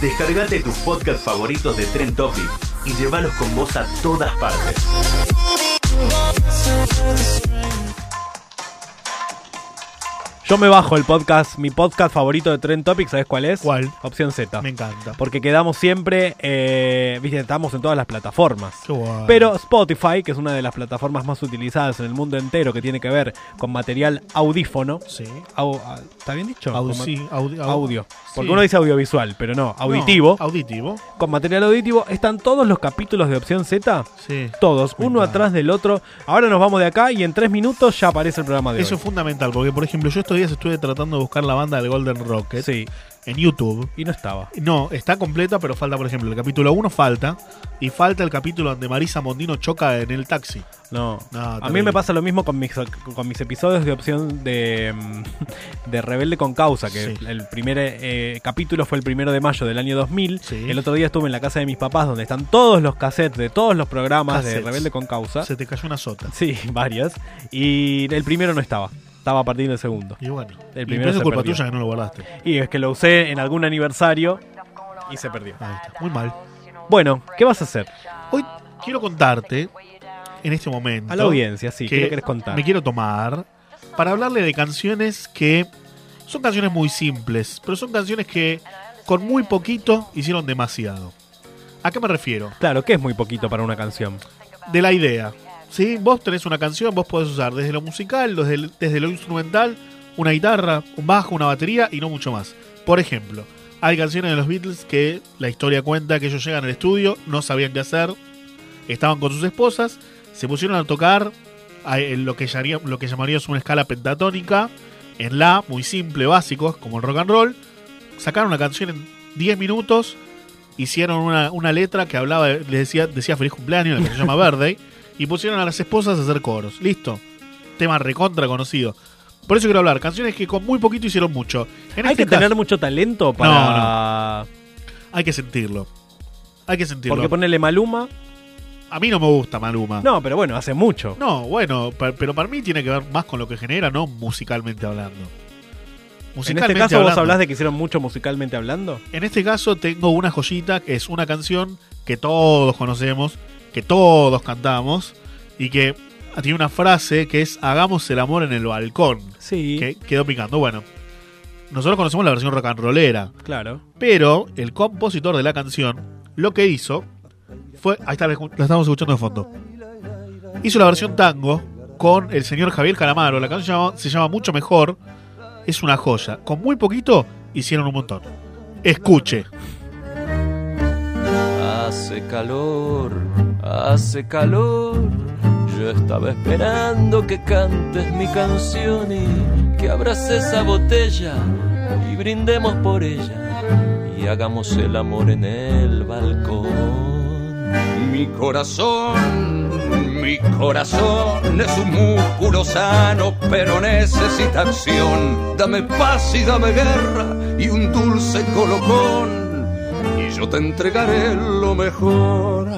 Descargate tus podcasts favoritos de Trend Topic y llévalos con vos a todas partes. Yo me bajo el podcast, mi podcast favorito de Trend Topic, ¿sabes cuál es? ¿Cuál? Opción Z. Me encanta. Porque quedamos siempre, eh, viste, estamos en todas las plataformas. Qué guay. Pero Spotify, que es una de las plataformas más utilizadas en el mundo entero, que tiene que ver con material audífono. Sí. Au- ¿Está bien dicho? Au- Con sí, audi- au- audio. Porque sí. uno dice audiovisual, pero no, auditivo. No, auditivo. Con material auditivo están todos los capítulos de Opción Z. Sí. Todos, uno atrás del otro. Ahora nos vamos de acá y en tres minutos ya aparece el programa de Eso hoy. es fundamental, porque por ejemplo, yo estos días estuve tratando de buscar la banda del Golden Rocket en YouTube. Y no estaba. No, está completa, pero falta, por ejemplo, el capítulo 1 falta. Y falta el capítulo donde Marisa Mondino choca en el taxi. No. No, A mí me pasa lo mismo con mis, con mis episodios de opción de, mm, de Rebelde con Causa, que Sí. el primer eh, capítulo fue el primero de mayo del año 2000. El otro día estuve en la casa de mis papás donde están todos los cassettes de todos los programas de. Rebelde con Causa. Se te cayó una sota. Sí, varias. Y el primero no estaba. Estaba a partir del segundo. Y bueno. El primero es culpa perdió. tuya que no lo guardaste. Y es que lo usé en algún aniversario y se perdió. Muy mal. Bueno, ¿qué vas a hacer? Hoy quiero contarte, en este momento. A la audiencia, sí, ¿qué que le querés contar? Me quiero tomar para hablarle de canciones que son canciones muy simples, pero son canciones que con muy poquito hicieron demasiado. ¿A qué me refiero? Claro, que es muy poquito para una canción. De la idea. ¿Sí? Vos tenés una canción, vos podés usar desde lo musical, desde, desde lo instrumental, una guitarra, un bajo, una batería y no mucho más. Por ejemplo, hay canciones de los Beatles que la historia cuenta que ellos llegan al estudio, no sabían qué hacer, estaban con sus esposas, se pusieron a tocar en lo que, llamaría- lo que llamaríamos una escala pentatónica, en la, muy simple, básicos, como el rock and roll, sacaron una canción en 10 minutos, hicieron una, una letra que hablaba, le decía, decía feliz cumpleaños, la que se llama Verde, y pusieron a las esposas a hacer coros. Listo. Tema recontra conocido. Por eso quiero hablar, canciones que con muy poquito hicieron mucho. En Hay este que caso- tener mucho talento para. Hay que sentirlo. Hay que sentirlo. Porque ponerle Maluma. A mí no me gusta Maluma. No, pero bueno, hace mucho. No, bueno, pero para mí tiene que ver más con lo que genera, no musicalmente hablando. En este caso vos hablando. hablás de que hicieron mucho musicalmente hablando. En este caso tengo una joyita que es una canción que todos conocemos, que todos cantamos y que tiene una frase que es hagamos el amor en el balcón. Sí. Que quedó picando. Bueno, nosotros conocemos la versión rock and rollera. Claro. Pero el compositor de la canción lo que hizo fue. Ahí está, la estamos escuchando de fondo. Hizo la versión tango con el señor Javier Calamaro. La canción se llama, se llama Mucho Mejor. Es una joya. Con muy poquito hicieron un montón. Escuche. Hace calor, hace calor. Yo estaba esperando que cantes mi canción y que abras esa botella y brindemos por ella y hagamos el amor en el balcón. Mi corazón, mi corazón es un músculo sano, pero necesita acción. Dame paz y dame guerra y un dulce colocón, y yo te entregaré lo mejor.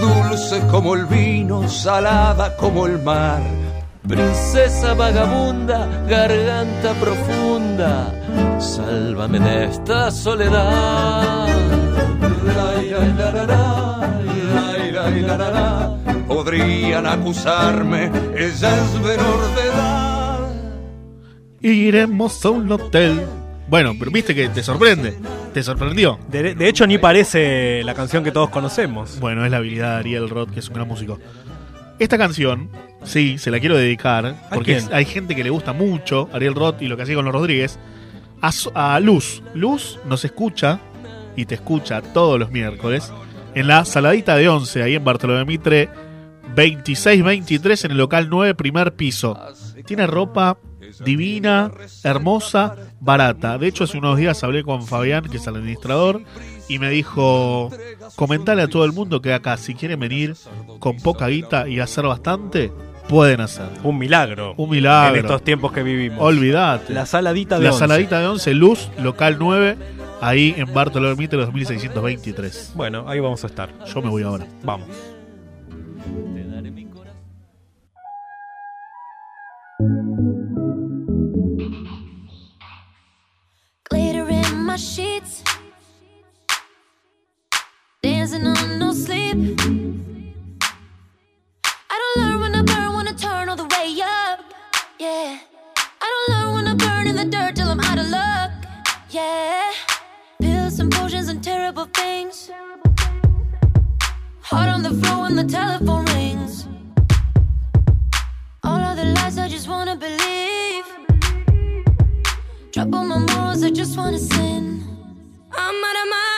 Dulce como el vino, salada como el mar. Princesa vagabunda, garganta profunda, sálvame de esta soledad. Podrían acusarme, ella es menor de edad. Iremos a un hotel bueno, pero viste que te sorprende. ¿Te sorprendió? De, de hecho, ni parece la canción que todos conocemos. Bueno, es la habilidad de Ariel Roth, que es un gran músico. Esta canción, sí, se la quiero dedicar, porque es- hay gente que le gusta mucho Ariel Roth y lo que hacía con los Rodríguez, a Luz. Luz nos escucha y te escucha todos los miércoles en la Saladita de 11, ahí en Bartolomé Mitre 2623 en el local 9, primer piso. Tiene ropa divina, hermosa, barata. De hecho, hace unos días hablé con Fabián, que es el administrador, y me dijo, comentale a todo el mundo que acá, si quieren venir con poca guita y hacer bastante, pueden hacer. Un milagro. Un milagro. En estos tiempos que vivimos. Olvídate. La saladita de La saladita de 11, Luz, local 9, ahí en Bartolomé Mitre 2623. Bueno, ahí vamos a estar. Yo me voy ahora. Vamos. The when the telephone rings. All of the lies I just wanna believe. Drop all my morals, I just wanna sin. I'm out of my,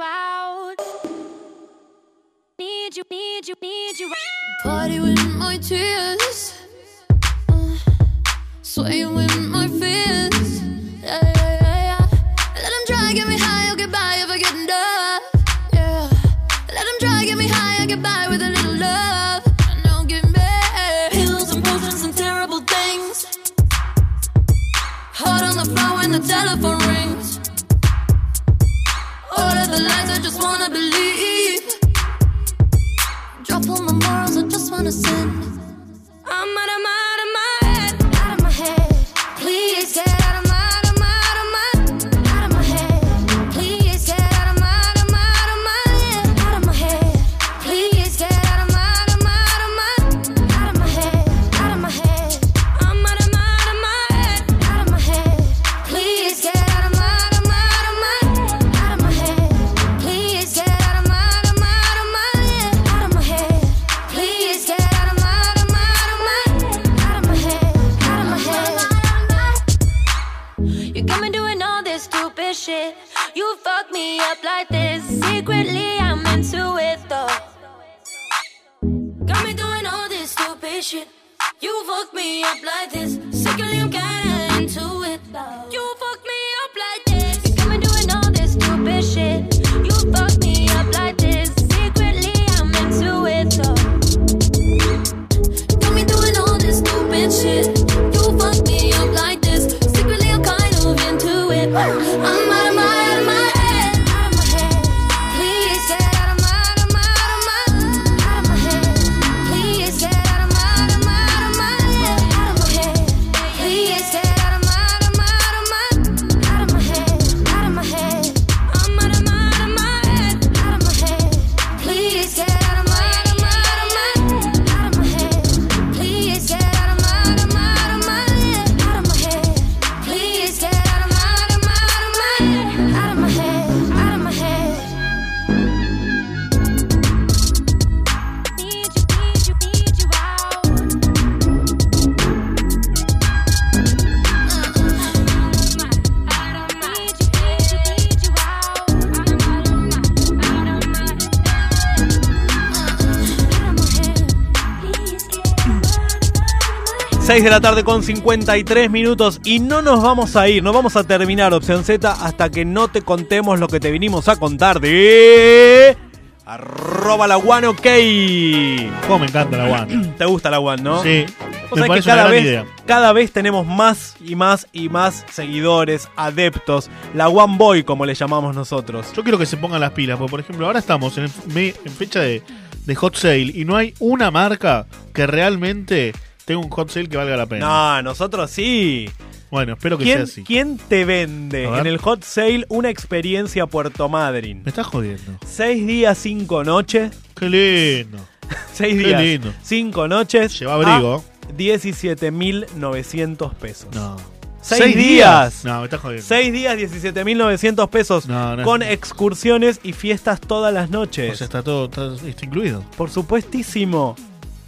out. Need you, need you, need you. Party with my tears. Uh, swaying with my fears. Yeah, yeah, yeah, yeah. Let 'em try, get me high, I'll get by if I get enough. Yeah. Let 'em try, get me high, I'll get by with a little love. Now give me pills and potions and terrible things. Heart on the floor when the telephone I just wanna believe. Drop all my morals, I just wanna sin. I'm out of my 6 de la tarde con 53 minutos y no nos vamos a ir, no vamos a terminar opción Z hasta que no te contemos lo que te vinimos a contar de... Arroba la One OK. ¿Cómo me encanta la One? ¿Te gusta la One, no? Sí. Me parece que cada una gran vez, idea. cada vez tenemos más y más y más seguidores, adeptos. La One Boy, como le llamamos nosotros. Yo quiero que se pongan las pilas, porque por ejemplo, ahora estamos en, fecha de, de hot sale y no hay una marca que realmente tenga un hot sale que valga la pena. No, nosotros sí. Bueno, espero que ¿Quién, sea así. quién te vende A ver. en el hot sale una experiencia Puerto Madryn? Me estás jodiendo. Seis días, cinco noches. Qué lindo. Seis Qué días, lindo. cinco noches. Lleva abrigo. a 17.900 pesos. No. Seis, ¿Seis días. días? No, me estás jodiendo. Seis días, 17.900 pesos. No, no es- con excursiones y fiestas todas las noches. O sea, está todo está, está incluido. Por supuestísimo.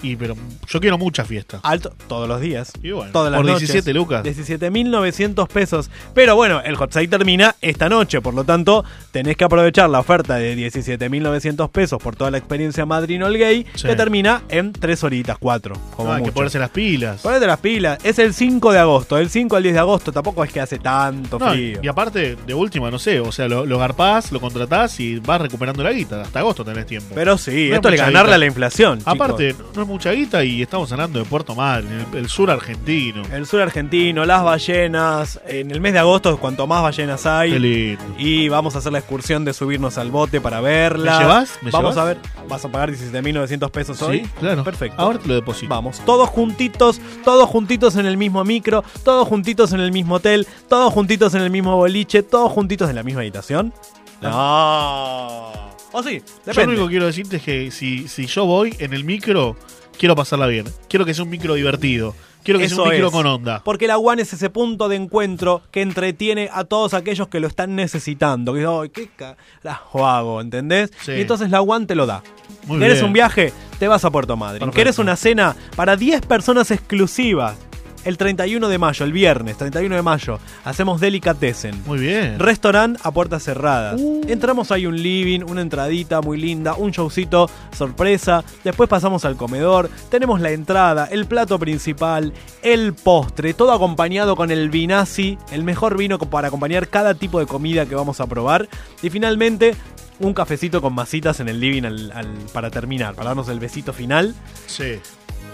Y pero yo quiero mucha fiesta. Alto, todos los días. Y bueno, todas las por noches. 17 lucas. 17.900 pesos. Pero bueno, el hot sale termina esta noche. Por lo tanto, tenés que aprovechar la oferta de 17.900 pesos por toda la experiencia Madrid All Gay. Sí. Que termina en 3 horitas, 4. Como No, hay que ponerse las pilas. Ponete las pilas. Es el 5 de agosto. El 5 al 10 de agosto tampoco es que hace tanto No, frío. y aparte, de última, no sé, o sea, lo, lo garpás, lo contratás y vas recuperando la guita. Hasta agosto tenés tiempo. Pero sí, No esto es ganarle guita. a la inflación. chicos. Aparte, no es mucha guita y estamos hablando de Puerto Madryn, el, el sur argentino. El sur argentino, las ballenas. En el mes de agosto, cuanto más ballenas hay. Qué lindo. Y vamos a hacer la excursión de subirnos al bote para verlas. ¿Me llevas? ¿Me vamos llevas? a ver. ¿Vas a pagar 17.900 pesos Sí, hoy? claro. Perfecto. Ahora te lo deposito. Vamos, todos juntitos, todos juntitos en el mismo micro, todos juntitos en el mismo hotel, todos juntitos en el mismo boliche, todos juntitos en la misma habitación. No. O sí, Yo lo depende. único que quiero decirte es que si, si yo voy en el micro, quiero pasarla bien. Quiero que sea un micro divertido. Quiero que sea un micro es. con onda. Porque la One es ese punto de encuentro que entretiene a todos aquellos que lo están necesitando. Que ay, qué carajo hago, ¿entendés? Sí. Y entonces la One te lo da. Muy ¿Querés bien. un viaje? Te vas a Puerto Madryn. ¿Querés una cena para 10 personas exclusivas? El 31 de mayo, el viernes, 31 de mayo, hacemos Delicatessen. Muy bien. Restaurant a puertas cerradas. Uh. Entramos ahí un living, una entradita muy linda, un showcito sorpresa. Después pasamos al comedor. Tenemos la entrada, el plato principal, el postre, todo acompañado con el vinazzi, el mejor vino para acompañar cada tipo de comida que vamos a probar. Y finalmente, un cafecito con masitas en el living al- al- para terminar, para darnos el besito final. Sí.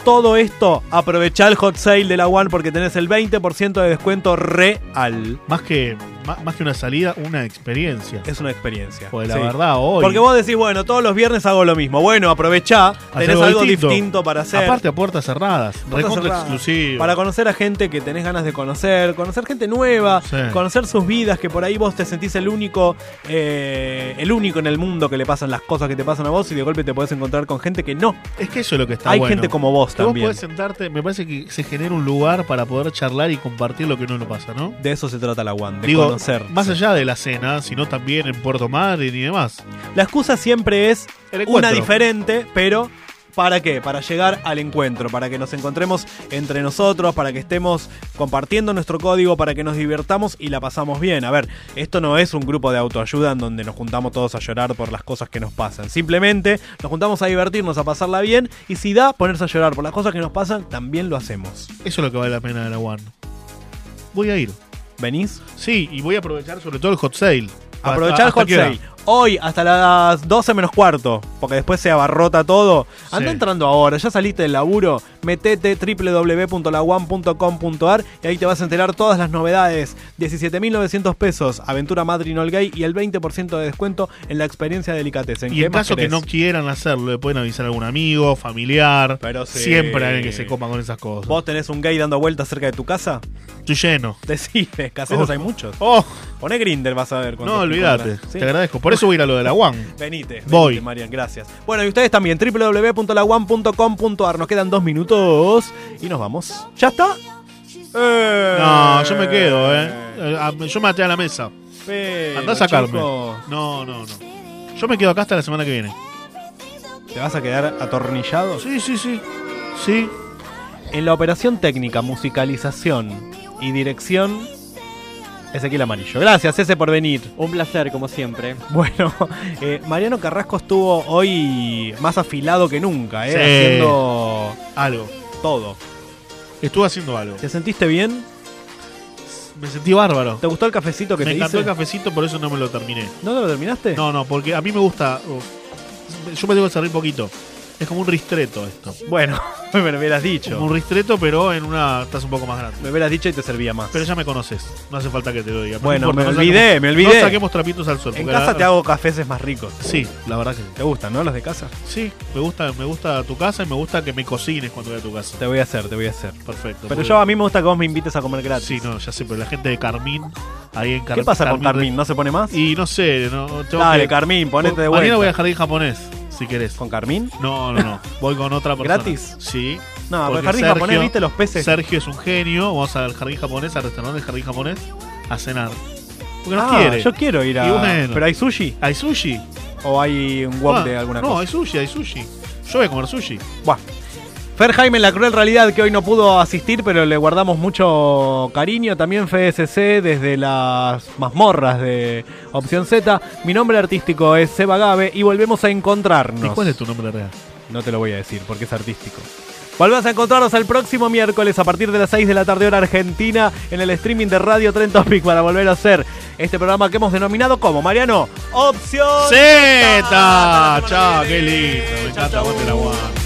Todo esto, aprovechá el hot sale de la One porque tenés el 20% de descuento real. Más que, más, que una salida, una experiencia. Es una experiencia. Pues la Sí. verdad, hoy. Porque vos decís, bueno, todos los viernes hago lo mismo. Bueno, aprovechá, tenés algo distinto. para hacer. Aparte a puertas cerradas. Recontra exclusivo. Para conocer a gente que tenés ganas de conocer, conocer gente nueva, Sí. conocer sus vidas, que por ahí vos te sentís el único, eh, el único en el mundo que le pasan las cosas que te pasan a vos y de golpe te podés encontrar con gente que no. Es que eso es lo que está Hay bueno. gente como vos Que también. Vos podés sentarte, me parece que se genera un lugar para poder charlar y compartir lo que uno lo pasa, ¿no? De eso se trata la One, de Digo, conocer. más allá de la cena, sino también en Puerto Madryn y demás. La excusa siempre es una diferente, pero ¿Para qué? Para llegar al encuentro, para que nos encontremos entre nosotros, para que estemos compartiendo nuestro código, para que nos divertamos y la pasamos bien. A ver, esto no es un grupo de autoayuda en donde nos juntamos todos a llorar por las cosas que nos pasan. Simplemente nos juntamos a divertirnos, a pasarla bien y si da ponerse a llorar por las cosas que nos pasan, también lo hacemos. Eso es lo que vale la pena de la One. Voy a ir. ¿Venís? Sí, y voy a aprovechar sobre todo el hot sale. Aprovechar el ¿Hasta hot sale. Hoy hasta las 12 menos cuarto, porque después se abarrota todo. Anda Sí. entrando ahora, ya saliste del laburo, metete www.lawan.com.ar y ahí te vas a enterar todas las novedades. 17.900 pesos, aventura Madrid Gay y el 20% de descuento en la experiencia Delicatessen. Y ¿Qué en caso que no quieran hacerlo, le pueden avisar a algún amigo, familiar. Pero sí. Siempre hay alguien que se copa con esas cosas. ¿Vos tenés un gay dando vueltas cerca de tu casa? Estoy lleno. Decime, caseros Oh. hay muchos. Oh. Poné Grinder, vas a ver. No, te olvídate. Te agradezco. Por voy a lo de la One. Venite, Voy. venite, Marian, gracias. Bueno, y ustedes también, www.lawan.com.ar. Nos quedan dos minutos y nos vamos. ¿Ya está? Eh. No, yo me quedo, ¿eh? Eh, a- Yo me até a la mesa. Pero, Andá a sacarme. No, no, no. Yo me quedo acá hasta la semana que viene. ¿Te vas a quedar atornillado? Sí, sí, sí. Sí. En la operación técnica, musicalización y dirección, Ezequiel Amarillo. Gracias, ese por venir. Un placer, como siempre. Bueno, eh, Mariano Carrasco estuvo hoy más afilado que nunca, ¿eh? Sí. Haciendo Algo. todo. Estuve haciendo algo. ¿Te sentiste bien? Me sentí bárbaro. ¿Te gustó el cafecito que me te encantó hice? el cafecito, por eso no me lo terminé. ¿No te lo terminaste? No, no, porque a mí me gusta. oh, Yo me tengo que servir poquito. Es como un ristreto esto. Bueno, me lo hubieras dicho. Como un ristreto, pero en una taza un poco más grande. Me hubieras dicho y te servía más. Pero ya me conoces. No hace falta que te lo diga. No Bueno, importa, me no olvidé, saquemos- me olvidé. No saquemos trapitos al sol. En porque casa la- te hago cafés más ricos. Sí, la verdad que sí. ¿Te gustan, no? Los de casa. Sí, me gusta, me gusta tu casa y me gusta que me cocines cuando voy a tu casa. Te voy a hacer, te voy a hacer. Perfecto. Pero yo a mí me gusta que vos me invites a comer gratis. Sí, no, ya sé, pero la gente de Carmín, ahí en Car- ¿Qué pasa con Carmín? ¿No se pone más? Y no sé, no, tengo Dale, que- Carmín, ponete de Mañana vuelta. voy a jardín japonés, si querés. ¿Con Carmín? No, no, no. Voy con otra persona. ¿Gratis? Sí. No, pero porque jardín japonés, ¿viste los peces? Sergio es un genio. Vamos al jardín japonés, al restaurante del jardín japonés, a cenar. Porque nos Ah, quiere. yo quiero ir a... Y bueno. ¿Pero hay sushi? ¿Hay sushi? ¿O hay un wok Ah, de alguna no, cosa? hay sushi, hay sushi. Yo voy a comer sushi. Buah. Fer Jaime, la cruel realidad que hoy no pudo asistir, pero le guardamos mucho cariño. También FSC desde las mazmorras de Opción Z. Mi nombre artístico es Seba Gabe y volvemos a encontrarnos. ¿Y cuál es tu nombre real? No te lo voy a decir porque es artístico. Volvemos a encontrarnos el próximo miércoles a partir de las 6 de la tarde hora argentina en el streaming de Radio Tren Topic para volver a hacer este programa que hemos denominado como Mariano Opción Z. Chao, qué lindo. Me encanta.